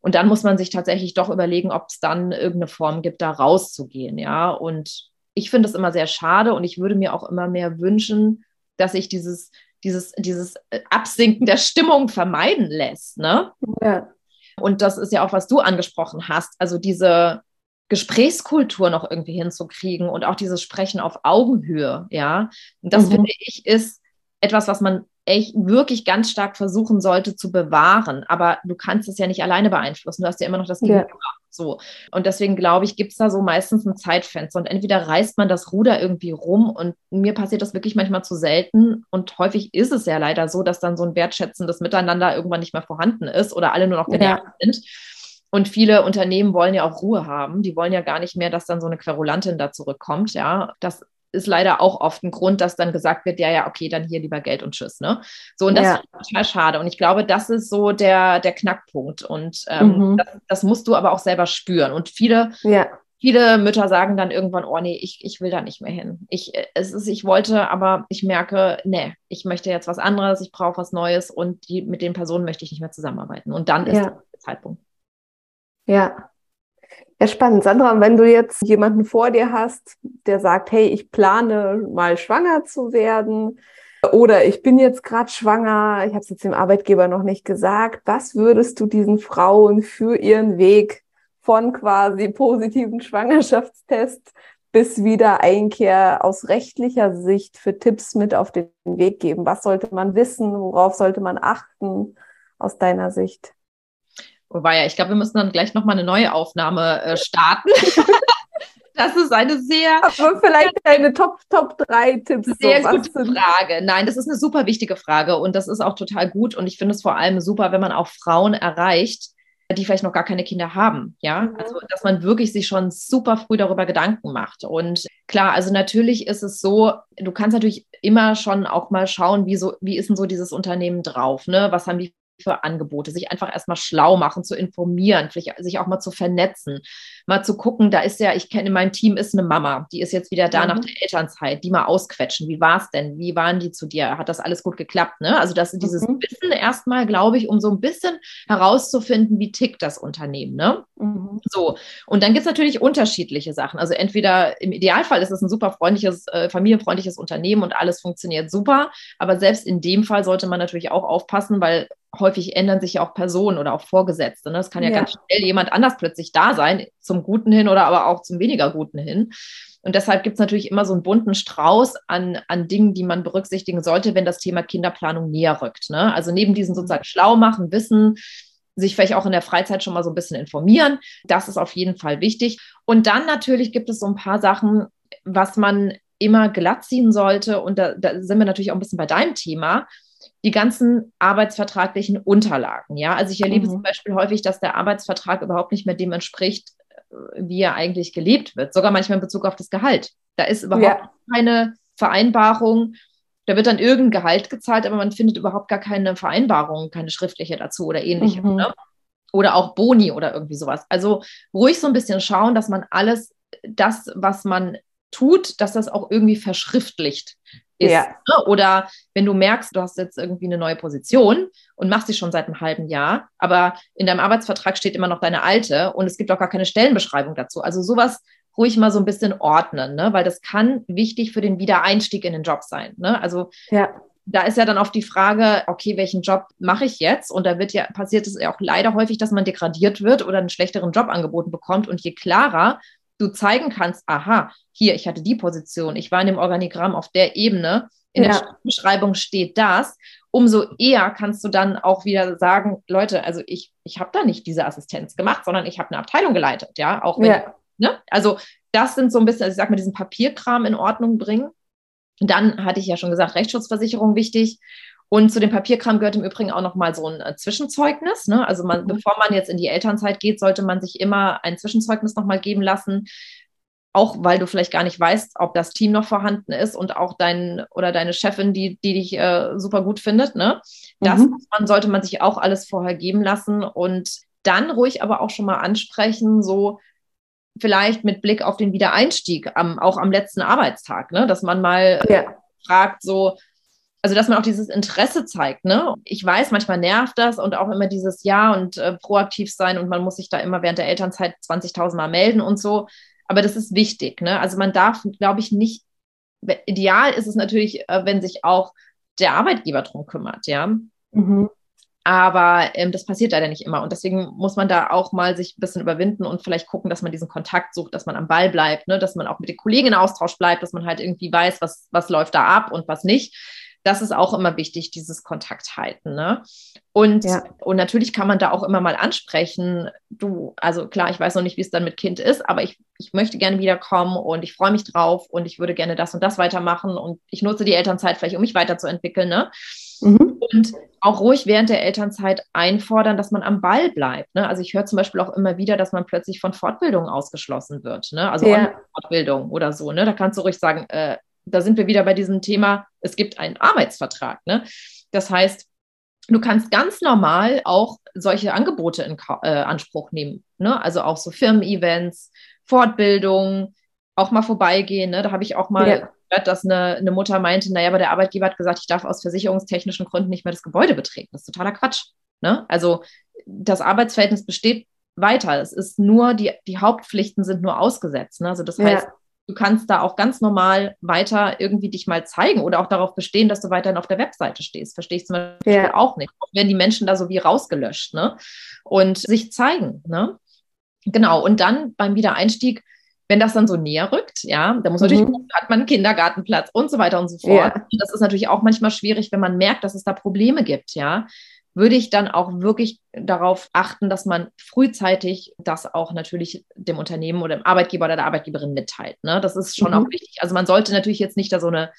Und dann muss man sich tatsächlich doch überlegen, ob es dann irgendeine Form gibt, da rauszugehen, ja. Und ich finde es immer sehr schade und ich würde mir auch immer mehr wünschen, dass sich dieses, dieses, dieses äh, Absinken der Stimmung vermeiden lässt, ne? Ja. Und das ist ja auch, was du angesprochen hast. Also diese Gesprächskultur noch irgendwie hinzukriegen und auch dieses Sprechen auf Augenhöhe, ja. Und das mhm. finde ich ist etwas, was man echt wirklich ganz stark versuchen sollte zu bewahren. Aber du kannst es ja nicht alleine beeinflussen. Du hast ja immer noch das Gegenüber. Ja. So. Und deswegen glaube ich, gibt es da so meistens ein Zeitfenster. Und entweder reißt man das Ruder irgendwie rum und mir passiert das wirklich manchmal zu selten. Und häufig ist es ja leider so, dass dann so ein wertschätzendes Miteinander irgendwann nicht mehr vorhanden ist oder alle nur noch genervt ja. sind. Und viele Unternehmen wollen ja auch Ruhe haben. Die wollen ja gar nicht mehr, dass dann so eine Querulantin da zurückkommt. Ja, das ist leider auch oft ein Grund, dass dann gesagt wird, ja, ja, okay, dann hier lieber Geld und Tschüss. Ne? So, und das ja. ist total schade. Und ich glaube, das ist so der, der Knackpunkt. Und ähm, mhm. das, das, musst du aber auch selber spüren. Und viele, ja. viele Mütter sagen dann irgendwann, oh nee, ich, ich will da nicht mehr hin. Ich, es ist, ich wollte, aber ich merke, nee, ich möchte jetzt was anderes, ich brauche was Neues und die, mit den Personen möchte ich nicht mehr zusammenarbeiten. Und dann ist ja. der Zeitpunkt. Ja, ja, spannend. Sandra, wenn du jetzt jemanden vor dir hast, der sagt, hey, ich plane mal schwanger zu werden oder ich bin jetzt gerade schwanger, ich habe es jetzt dem Arbeitgeber noch nicht gesagt, was würdest du diesen Frauen für ihren Weg von quasi positiven Schwangerschaftstest bis wieder Einkehr aus rechtlicher Sicht für Tipps mit auf den Weg geben? Was sollte man wissen? Worauf sollte man achten aus deiner Sicht? Wobei ja, ich glaube, wir müssen dann gleich nochmal eine neue Aufnahme äh, starten. das ist eine sehr. Aber vielleicht eine Top, Top 3 Tipps. Sehr so, gute Frage. Nein, das ist eine super wichtige Frage und das ist auch total gut. Und ich finde es vor allem super, wenn man auch Frauen erreicht, die vielleicht noch gar keine Kinder haben. Ja, mhm. also dass man wirklich sich schon super früh darüber Gedanken macht. Und klar, also natürlich ist es so, du kannst natürlich immer schon auch mal schauen, wie so, wie ist denn so dieses Unternehmen drauf, ne? Was haben die für Angebote, sich einfach erstmal schlau machen, zu informieren, sich auch mal zu vernetzen, mal zu gucken, da ist ja, ich kenne in meinem Team ist eine Mama, die ist jetzt wieder da mhm. nach der Elternzeit, die mal ausquetschen, wie war es denn, wie waren die zu dir, hat das alles gut geklappt, ne? Also das dieses mhm. Wissen erstmal, glaube ich, um so ein bisschen herauszufinden, wie tickt das Unternehmen, ne? Mhm. So, und dann gibt es natürlich unterschiedliche Sachen. Also entweder im Idealfall ist es ein super freundliches, äh, familienfreundliches Unternehmen und alles funktioniert super, aber selbst in dem Fall sollte man natürlich auch aufpassen, weil häufig ändern sich ja auch Personen oder auch Vorgesetzte. Ne? Es kann ja, ja ganz schnell jemand anders plötzlich da sein, zum Guten hin oder aber auch zum weniger Guten hin. Und deshalb gibt es natürlich immer so einen bunten Strauß an, an Dingen, die man berücksichtigen sollte, wenn das Thema Kinderplanung näher rückt. Ne? Also neben diesen sozusagen schlau machen, wissen, sich vielleicht auch in der Freizeit schon mal so ein bisschen informieren. Das ist auf jeden Fall wichtig. Und dann natürlich gibt es so ein paar Sachen, was man immer glatt ziehen sollte. Und da, da sind wir natürlich auch ein bisschen bei deinem Thema die ganzen arbeitsvertraglichen Unterlagen. Ja, also ich erlebe mhm. zum Beispiel häufig, dass der Arbeitsvertrag überhaupt nicht mehr dem entspricht, wie er eigentlich gelebt wird. Sogar manchmal in Bezug auf das Gehalt. Da ist überhaupt ja. keine Vereinbarung da wird dann irgendein Gehalt gezahlt, aber man findet überhaupt gar keine Vereinbarung, keine schriftliche dazu oder ähnlichem. Mhm. Ne? Oder auch Boni oder irgendwie sowas. Also ruhig so ein bisschen schauen, dass man alles, das, was man tut, dass das auch irgendwie verschriftlicht ist. Ja. Ne? Oder wenn du merkst, du hast jetzt irgendwie eine neue Position und machst sie schon seit einem halben Jahr, aber in deinem Arbeitsvertrag steht immer noch deine alte und es gibt auch gar keine Stellenbeschreibung dazu. Also sowas ruhig mal so ein bisschen ordnen, ne? weil das kann wichtig für den Wiedereinstieg in den Job sein. Ne? Also ja. da ist ja dann oft die Frage, okay, welchen Job mache ich jetzt? Und da wird ja, passiert es ja auch leider häufig, dass man degradiert wird oder einen schlechteren Job angeboten bekommt. Und je klarer du zeigen kannst, aha, hier, ich hatte die Position, ich war in dem Organigramm auf der Ebene, in ja. der Beschreibung steht das, umso eher kannst du dann auch wieder sagen, Leute, also ich, ich habe da nicht diese Assistenz gemacht, sondern ich habe eine Abteilung geleitet, ja, auch wenn ja. Ne? Also das sind so ein bisschen, also ich sag mal, diesen Papierkram in Ordnung bringen. Dann hatte ich ja schon gesagt, Rechtsschutzversicherung wichtig. Und zu dem Papierkram gehört im Übrigen auch nochmal so ein äh, Zwischenzeugnis. Ne? Also man, mhm. bevor man jetzt in die Elternzeit geht, sollte man sich immer ein Zwischenzeugnis nochmal geben lassen. Auch weil du vielleicht gar nicht weißt, ob das Team noch vorhanden ist und auch dein oder deine Chefin, die, die dich äh, super gut findet. Ne? Das mhm. man, sollte man sich auch alles vorher geben lassen und dann ruhig aber auch schon mal ansprechen, so vielleicht mit Blick auf den Wiedereinstieg, am, auch am letzten Arbeitstag, ne? dass man mal äh, ja. fragt, so, also dass man auch dieses Interesse zeigt. Ne? Ich weiß, manchmal nervt das und auch immer dieses Ja und äh, proaktiv sein und man muss sich da immer während der Elternzeit 20.000 Mal melden und so. Aber das ist wichtig. Ne? Also man darf, glaube ich, nicht, ideal ist es natürlich, äh, wenn sich auch der Arbeitgeber drum kümmert, ja. Mhm. Aber ähm, das passiert leider nicht immer. Und deswegen muss man da auch mal sich ein bisschen überwinden und vielleicht gucken, dass man diesen Kontakt sucht, dass man am Ball bleibt, ne? dass man auch mit den Kollegen in Austausch bleibt, dass man halt irgendwie weiß, was, was läuft da ab und was nicht. Das ist auch immer wichtig, dieses Kontakt halten. Ne? Und, ja. und natürlich kann man da auch immer mal ansprechen, du, also klar, ich weiß noch nicht, wie es dann mit Kind ist, aber ich, ich möchte gerne wiederkommen und ich freue mich drauf und ich würde gerne das und das weitermachen und ich nutze die Elternzeit vielleicht, um mich weiterzuentwickeln. Ne? Mhm. Und auch ruhig während der Elternzeit einfordern, dass man am Ball bleibt. Ne? Also ich höre zum Beispiel auch immer wieder, dass man plötzlich von Fortbildungen ausgeschlossen wird. Ne? Also ja. Fortbildung oder so. Ne? Da kannst du ruhig sagen, äh, da sind wir wieder bei diesem Thema, es gibt einen Arbeitsvertrag. Ne? Das heißt, du kannst ganz normal auch solche Angebote in äh, Anspruch nehmen. Ne? Also auch so Firmen-Events, Fortbildungen, auch mal vorbeigehen. Ne? Da habe ich auch mal ja gehört, dass eine, eine Mutter meinte, naja, aber der Arbeitgeber hat gesagt, ich darf aus versicherungstechnischen Gründen nicht mehr das Gebäude betreten. Das ist totaler Quatsch. Ne? Also das Arbeitsverhältnis besteht weiter. Es ist nur, die, die Hauptpflichten sind nur ausgesetzt. Ne? Also das heißt, ja. Du kannst da auch ganz normal weiter irgendwie dich mal zeigen oder auch darauf bestehen, dass du weiterhin auf der Webseite stehst. Verstehe ich zum Beispiel ja. auch nicht. Auch werden die Menschen da so wie rausgelöscht ne? und sich zeigen. Ne? Genau, und dann beim Wiedereinstieg wenn das dann so näher rückt, ja, da muss natürlich, mhm. hat man einen Kindergartenplatz und so weiter und so fort. Ja. Das ist natürlich auch manchmal schwierig, wenn man merkt, dass es da Probleme gibt, ja, würde ich dann auch wirklich darauf achten, dass man frühzeitig das auch natürlich dem Unternehmen oder dem Arbeitgeber oder der Arbeitgeberin mitteilt. Ne? Das ist schon mhm. auch wichtig. Also man sollte natürlich jetzt nicht da so eine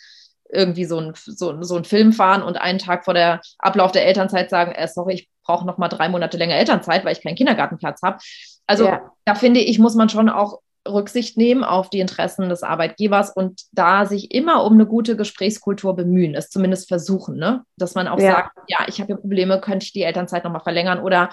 irgendwie so ein, so, so ein Film fahren und einen Tag vor der Ablauf der Elternzeit sagen, äh, sorry, ich brauche noch mal drei Monate länger Elternzeit, weil ich keinen Kindergartenplatz habe. Also ja. da finde ich, muss man schon auch Rücksicht nehmen auf die Interessen des Arbeitgebers und da sich immer um eine gute Gesprächskultur bemühen, es zumindest versuchen, ne? dass man auch ja. sagt, ja, ich habe hier Probleme, könnte ich die Elternzeit nochmal verlängern oder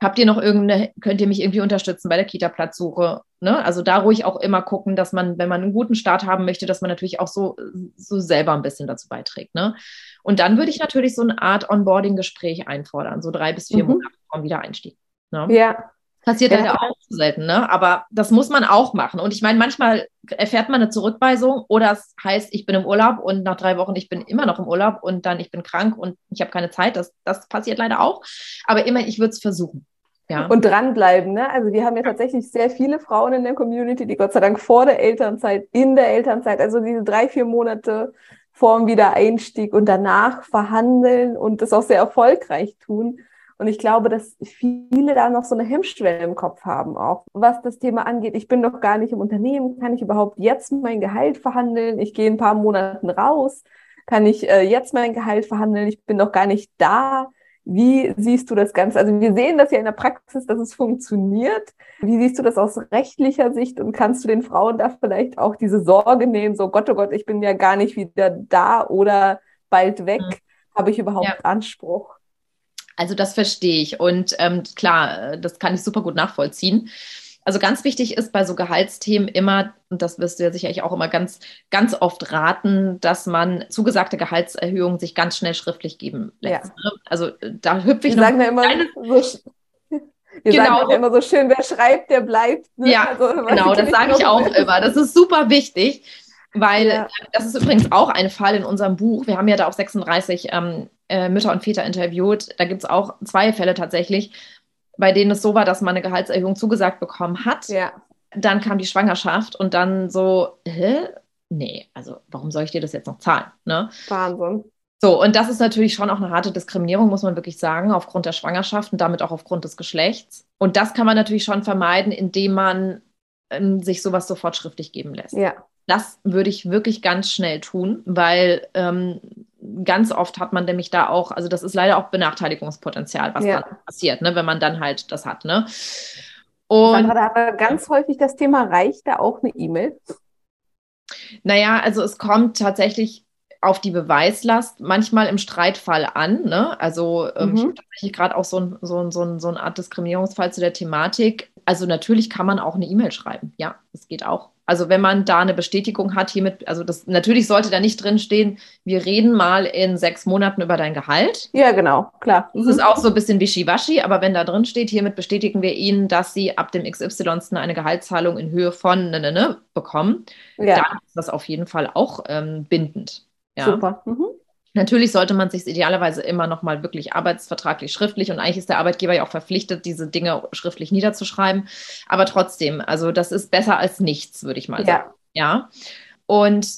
habt ihr noch irgendeine, könnt ihr mich irgendwie unterstützen bei der Kita-Platzsuche? Ne? Also da ruhig auch immer gucken, dass man, wenn man einen guten Start haben möchte, dass man natürlich auch so, so selber ein bisschen dazu beiträgt. Ne? Und dann würde ich natürlich so eine Art Onboarding-Gespräch einfordern, so drei bis vier mhm. Monate vom Wiedereinstieg. Ne? Ja, Passiert ja. leider auch zu selten, ne? Aber das muss man auch machen. Und ich meine, manchmal erfährt man eine Zurückweisung oder es heißt, ich bin im Urlaub und nach drei Wochen, ich bin immer noch im Urlaub und dann ich bin krank und ich habe keine Zeit. Das, das passiert leider auch. Aber immer, ich würde es versuchen. Ja. Und dranbleiben. Ne? Also wir haben ja tatsächlich sehr viele Frauen in der Community, die Gott sei Dank vor der Elternzeit, in der Elternzeit, also diese drei, vier Monate vor dem Wiedereinstieg und danach verhandeln und das auch sehr erfolgreich tun. Und ich glaube, dass viele da noch so eine Hemmschwelle im Kopf haben, auch was das Thema angeht. Ich bin doch gar nicht im Unternehmen. Kann ich überhaupt jetzt mein Gehalt verhandeln? Ich gehe ein paar Monaten raus. Kann ich äh, jetzt mein Gehalt verhandeln? Ich bin doch gar nicht da. Wie siehst du das Ganze? Also wir sehen das ja in der Praxis, dass es funktioniert. Wie siehst du das aus rechtlicher Sicht und kannst du den Frauen da vielleicht auch diese Sorge nehmen, so Gott, oh Gott, ich bin ja gar nicht wieder da oder bald weg, mhm. habe ich überhaupt ja. Anspruch? Also das verstehe ich und ähm, klar, äh, das kann ich super gut nachvollziehen. Also ganz wichtig ist bei so Gehaltsthemen immer, und das wirst du ja sicherlich auch immer ganz, ganz oft raten, dass man zugesagte Gehaltserhöhungen sich ganz schnell schriftlich geben lässt. Ja. Ne? Also da hüpfe ich wir noch. Sagen ja immer, so, wir genau. sagen immer so schön, wer schreibt, der bleibt. Ne? Ja, also, genau, das sage ich auch immer. Das ist super wichtig. Weil ja. das ist übrigens auch ein Fall in unserem Buch. Wir haben ja da auch 36 ähm, äh, Mütter und Väter interviewt. Da gibt es auch zwei Fälle tatsächlich, bei denen es so war, dass man eine Gehaltserhöhung zugesagt bekommen hat. Ja. Dann kam die Schwangerschaft und dann so, hä? Nee, also warum soll ich dir das jetzt noch zahlen? Ne? Wahnsinn. So, und das ist natürlich schon auch eine harte Diskriminierung, muss man wirklich sagen, aufgrund der Schwangerschaft und damit auch aufgrund des Geschlechts. Und das kann man natürlich schon vermeiden, indem man ähm, sich sowas sofort schriftlich geben lässt. Ja. Das würde ich wirklich ganz schnell tun, weil ähm, ganz oft hat man nämlich da auch, also das ist leider auch Benachteiligungspotenzial, was ja. dann passiert, ne, wenn man dann halt das hat. Ne? Und Sandra, da haben wir ganz häufig das Thema, reicht da auch eine E-Mail? Naja, also es kommt tatsächlich auf die Beweislast manchmal im Streitfall an. Ne? Also ähm, mhm. ich habe tatsächlich gerade auch so, ein, so, ein, so, ein, so eine Art Diskriminierungsfall zu der Thematik. Also natürlich kann man auch eine E-Mail schreiben. Ja, das geht auch. Also wenn man da eine Bestätigung hat, hiermit, also das natürlich sollte da nicht drinstehen, wir reden mal in sechs Monaten über dein Gehalt. Ja, genau, klar. Das ist auch so ein bisschen wischiwaschi, aber wenn da drin steht, hiermit bestätigen wir Ihnen, dass Sie ab dem XY eine Gehaltszahlung in Höhe von ne, ne, ne, bekommen, ja. dann ist das auf jeden Fall auch ähm, bindend. Ja. Super. Mhm. Natürlich sollte man sich idealerweise immer noch mal wirklich arbeitsvertraglich schriftlich und eigentlich ist der Arbeitgeber ja auch verpflichtet, diese Dinge schriftlich niederzuschreiben. Aber trotzdem, also das ist besser als nichts, würde ich mal sagen. Ja. Und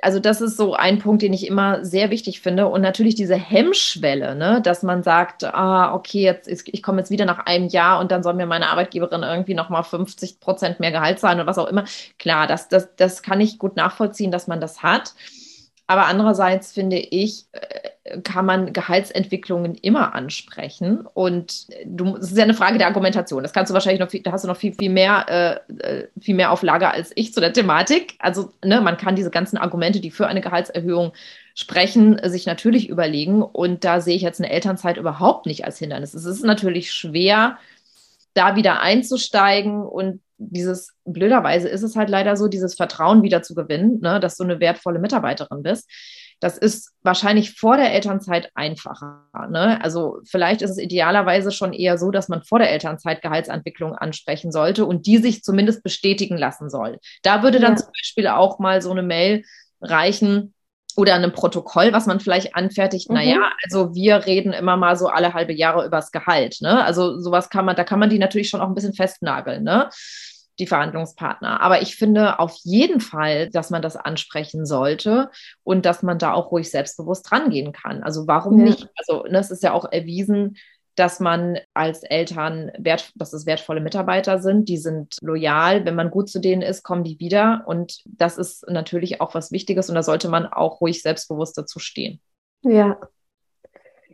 also das ist so ein Punkt, den ich immer sehr wichtig finde. Und natürlich diese Hemmschwelle, ne, dass man sagt, ah, okay, jetzt ist, ich komme jetzt wieder nach einem Jahr und dann soll mir meine Arbeitgeberin irgendwie nochmal 50 Prozent mehr Gehalt zahlen oder was auch immer. Klar, das, das, das kann ich gut nachvollziehen, dass man das hat. Aber andererseits finde ich, äh, kann man Gehaltsentwicklungen immer ansprechen. Und du, es ist ja eine Frage der Argumentation. Das kannst du wahrscheinlich noch viel, da hast du noch viel, viel mehr, äh, äh, viel mehr auf Lager als ich zu der Thematik. Also, ne, man kann diese ganzen Argumente, die für eine Gehaltserhöhung sprechen, sich natürlich überlegen. Und da sehe ich jetzt eine Elternzeit überhaupt nicht als Hindernis. Es ist natürlich schwer, da wieder einzusteigen und dieses, blöderweise ist es halt leider so, dieses Vertrauen wieder zu gewinnen, ne, dass du eine wertvolle Mitarbeiterin bist. Das ist wahrscheinlich vor der Elternzeit einfacher. Ne? Also vielleicht ist es idealerweise schon eher so, dass man vor der Elternzeit Gehaltsentwicklung ansprechen sollte und die sich zumindest bestätigen lassen soll. Da würde dann ja. zum Beispiel auch mal so eine Mail reichen, oder einem Protokoll, was man vielleicht anfertigt. Mhm. Naja, also wir reden immer mal so alle halbe Jahre übers Gehalt. Ne? Also sowas kann man, da kann man die natürlich schon auch ein bisschen festnageln. Ne? die Verhandlungspartner. Aber ich finde auf jeden Fall, dass man das ansprechen sollte und dass man da auch ruhig selbstbewusst rangehen kann. Also warum ja. nicht? Also ne, es ist ja auch erwiesen, dass man als Eltern, wert, dass es wertvolle Mitarbeiter sind, die sind loyal, wenn man gut zu denen ist, kommen die wieder und das ist natürlich auch was Wichtiges und da sollte man auch ruhig selbstbewusst dazu stehen. Ja.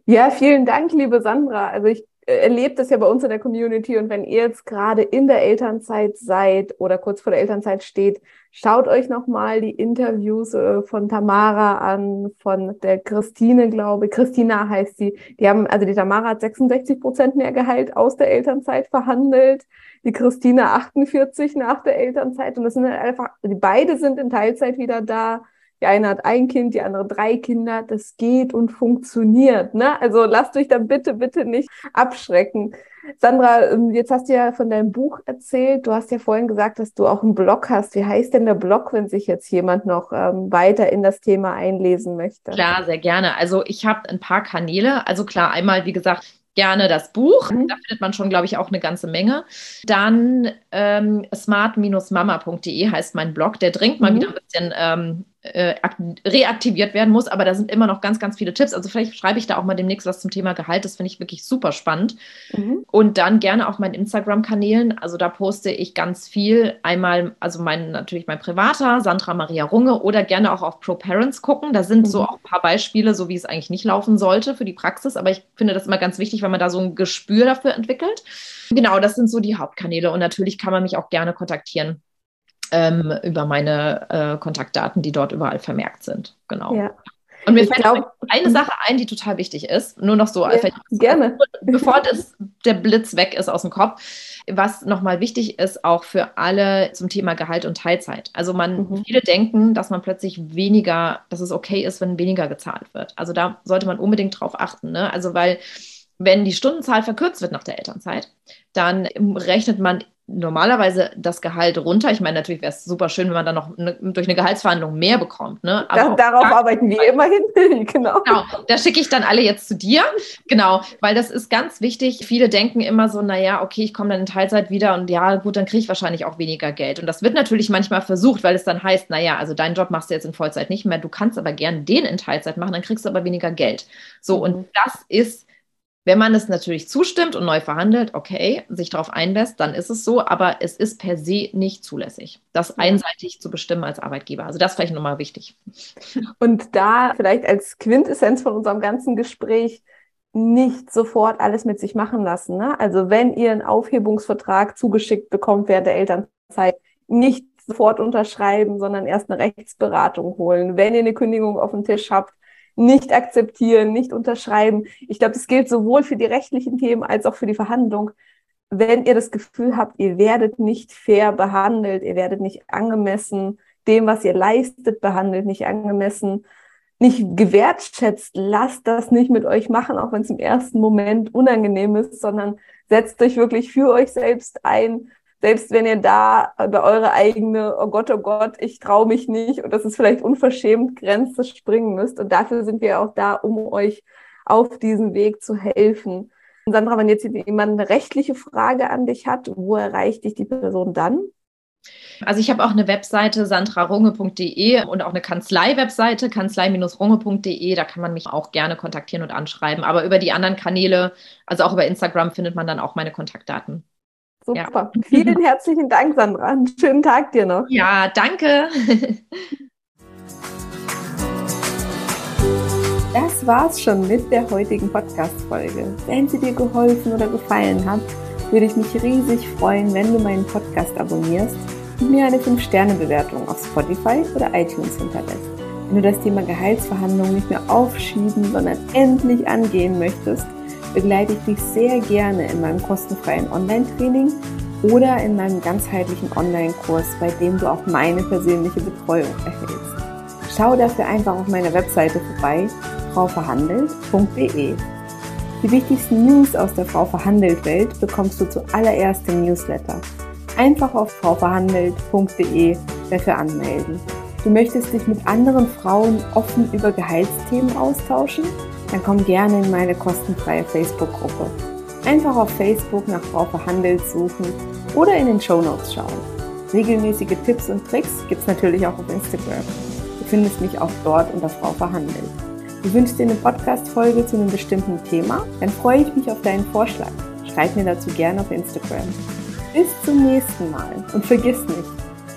Ja, vielen Dank, liebe Sandra. Also ich erlebt es ja bei uns in der Community und wenn ihr jetzt gerade in der Elternzeit seid oder kurz vor der Elternzeit steht, schaut euch nochmal die Interviews äh, von Tamara an, von der Christine, glaube ich. Christina heißt sie. Die haben, also die Tamara hat 66 Prozent mehr Gehalt aus der Elternzeit verhandelt, die Christine 48 nach der Elternzeit und das sind halt einfach, die beide sind in Teilzeit wieder da Die eine hat ein Kind, die andere drei Kinder. Das geht und funktioniert. Ne? Also lasst euch da bitte, bitte nicht abschrecken. Sandra, ähm, jetzt hast du ja von deinem Buch erzählt. Du hast ja vorhin gesagt, dass du auch einen Blog hast. Wie heißt denn der Blog, wenn sich jetzt jemand noch ähm, weiter in das Thema einlesen möchte? Klar, sehr gerne. Also ich habe ein paar Kanäle. Also klar, einmal, wie gesagt, gerne das Buch. Mhm. Da findet man schon, glaube ich, auch eine ganze Menge. Dann ähm, smart-mama.de heißt mein Blog. Der dringt mal mhm. wieder ein bisschen ähm, äh, reaktiviert werden muss, aber da sind immer noch ganz, ganz viele Tipps. Also vielleicht schreibe ich da auch mal demnächst was zum Thema Gehalt. Das finde ich wirklich super spannend. Mhm. Und dann gerne auf meinen Instagram-Kanälen. Also da poste ich ganz viel. Einmal, also mein, natürlich mein privater, Sandra Maria Runge, oder gerne auch auf Pro Parents gucken. Da sind mhm. so auch ein paar Beispiele, so wie es eigentlich nicht laufen sollte für die Praxis. Aber ich finde das immer ganz wichtig, weil man da so ein Gespür dafür entwickelt. Genau, das sind so die Hauptkanäle. Und natürlich kann man mich auch gerne kontaktieren ähm, über meine äh, Kontaktdaten, die dort überall vermerkt sind. Genau. Ja. Und mir ich fällt glaub, eine Sache ein, die total wichtig ist, nur noch so, ja, gerne. bevor das, der Blitz weg ist aus dem Kopf, was nochmal wichtig ist, auch für alle zum Thema Gehalt und Teilzeit. Also man, mhm. viele denken, dass man plötzlich weniger, dass es okay ist, wenn weniger gezahlt wird. Also da sollte man unbedingt drauf achten. Ne? Also weil wenn die Stundenzahl verkürzt wird nach der Elternzeit, dann rechnet man normalerweise das Gehalt runter. Ich meine, natürlich wäre es super schön, wenn man dann noch eine, durch eine Gehaltsverhandlung mehr bekommt. Ne? Da, darauf arbeiten wir immerhin. genau. genau. Da schicke ich dann alle jetzt zu dir. Genau, weil das ist ganz wichtig. Viele denken immer so, naja, okay, ich komme dann in Teilzeit wieder und ja, gut, dann kriege ich wahrscheinlich auch weniger Geld. Und das wird natürlich manchmal versucht, weil es dann heißt, naja, also deinen Job machst du jetzt in Vollzeit nicht mehr, du kannst aber gerne den in Teilzeit machen, dann kriegst du aber weniger Geld. So, mhm. und das ist wenn man es natürlich zustimmt und neu verhandelt, okay, sich darauf einlässt, dann ist es so, aber es ist per se nicht zulässig, das einseitig zu bestimmen als Arbeitgeber. Also das ist vielleicht nochmal wichtig. Und da vielleicht als Quintessenz von unserem ganzen Gespräch nicht sofort alles mit sich machen lassen. Ne? Also wenn ihr einen Aufhebungsvertrag zugeschickt bekommt während der Elternzeit, nicht sofort unterschreiben, sondern erst eine Rechtsberatung holen. Wenn ihr eine Kündigung auf dem Tisch habt, nicht akzeptieren, nicht unterschreiben. Ich glaube, das gilt sowohl für die rechtlichen Themen als auch für die Verhandlung. Wenn ihr das Gefühl habt, ihr werdet nicht fair behandelt, ihr werdet nicht angemessen dem, was ihr leistet, behandelt, nicht angemessen, nicht gewertschätzt, lasst das nicht mit euch machen, auch wenn es im ersten Moment unangenehm ist, sondern setzt euch wirklich für euch selbst ein, selbst wenn ihr da über eure eigene, oh Gott, oh Gott, ich traue mich nicht und das ist vielleicht unverschämt, Grenze springen müsst. Und dafür sind wir auch da, um euch auf diesem Weg zu helfen. Sandra, wenn jetzt jemand eine rechtliche Frage an dich hat, wo erreicht dich die Person dann? Also ich habe auch eine Webseite sandrarunge.de und auch eine Kanzlei-Webseite, kanzlei-runge.de. Da kann man mich auch gerne kontaktieren und anschreiben. Aber über die anderen Kanäle, also auch über Instagram, findet man dann auch meine Kontaktdaten. Super. Ja. Vielen herzlichen Dank, Sandra. Einen schönen Tag dir noch. Ja, danke. Das war's schon mit der heutigen Podcast-Folge. Wenn sie dir geholfen oder gefallen hat, würde ich mich riesig freuen, wenn du meinen Podcast abonnierst und mir eine 5-Sterne-Bewertung auf Spotify oder iTunes hinterlässt. Wenn du das Thema Gehaltsverhandlungen nicht mehr aufschieben, sondern endlich angehen möchtest, begleite ich dich sehr gerne in meinem kostenfreien Online-Training oder in meinem ganzheitlichen Online-Kurs, bei dem du auch meine persönliche Betreuung erhältst. Schau dafür einfach auf meiner Webseite vorbei, frauverhandelt.de. Die wichtigsten News aus der Frau Verhandelt Welt bekommst du zuallererst im Newsletter. Einfach auf frauverhandelt.de dafür anmelden. Du möchtest dich mit anderen Frauen offen über Gehaltsthemen austauschen? Dann komm gerne in meine kostenfreie Facebook-Gruppe. Einfach auf Facebook nach Frau Verhandelt suchen oder in den Show Notes schauen. Regelmäßige Tipps und Tricks gibt es natürlich auch auf Instagram. Du findest mich auch dort unter Frau Verhandelt. Du wünschst dir eine Podcast-Folge zu einem bestimmten Thema? Dann freue ich mich auf deinen Vorschlag. Schreib mir dazu gerne auf Instagram. Bis zum nächsten Mal und vergiss nicht,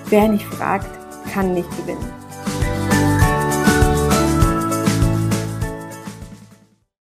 wer nicht fragt, kann nicht gewinnen.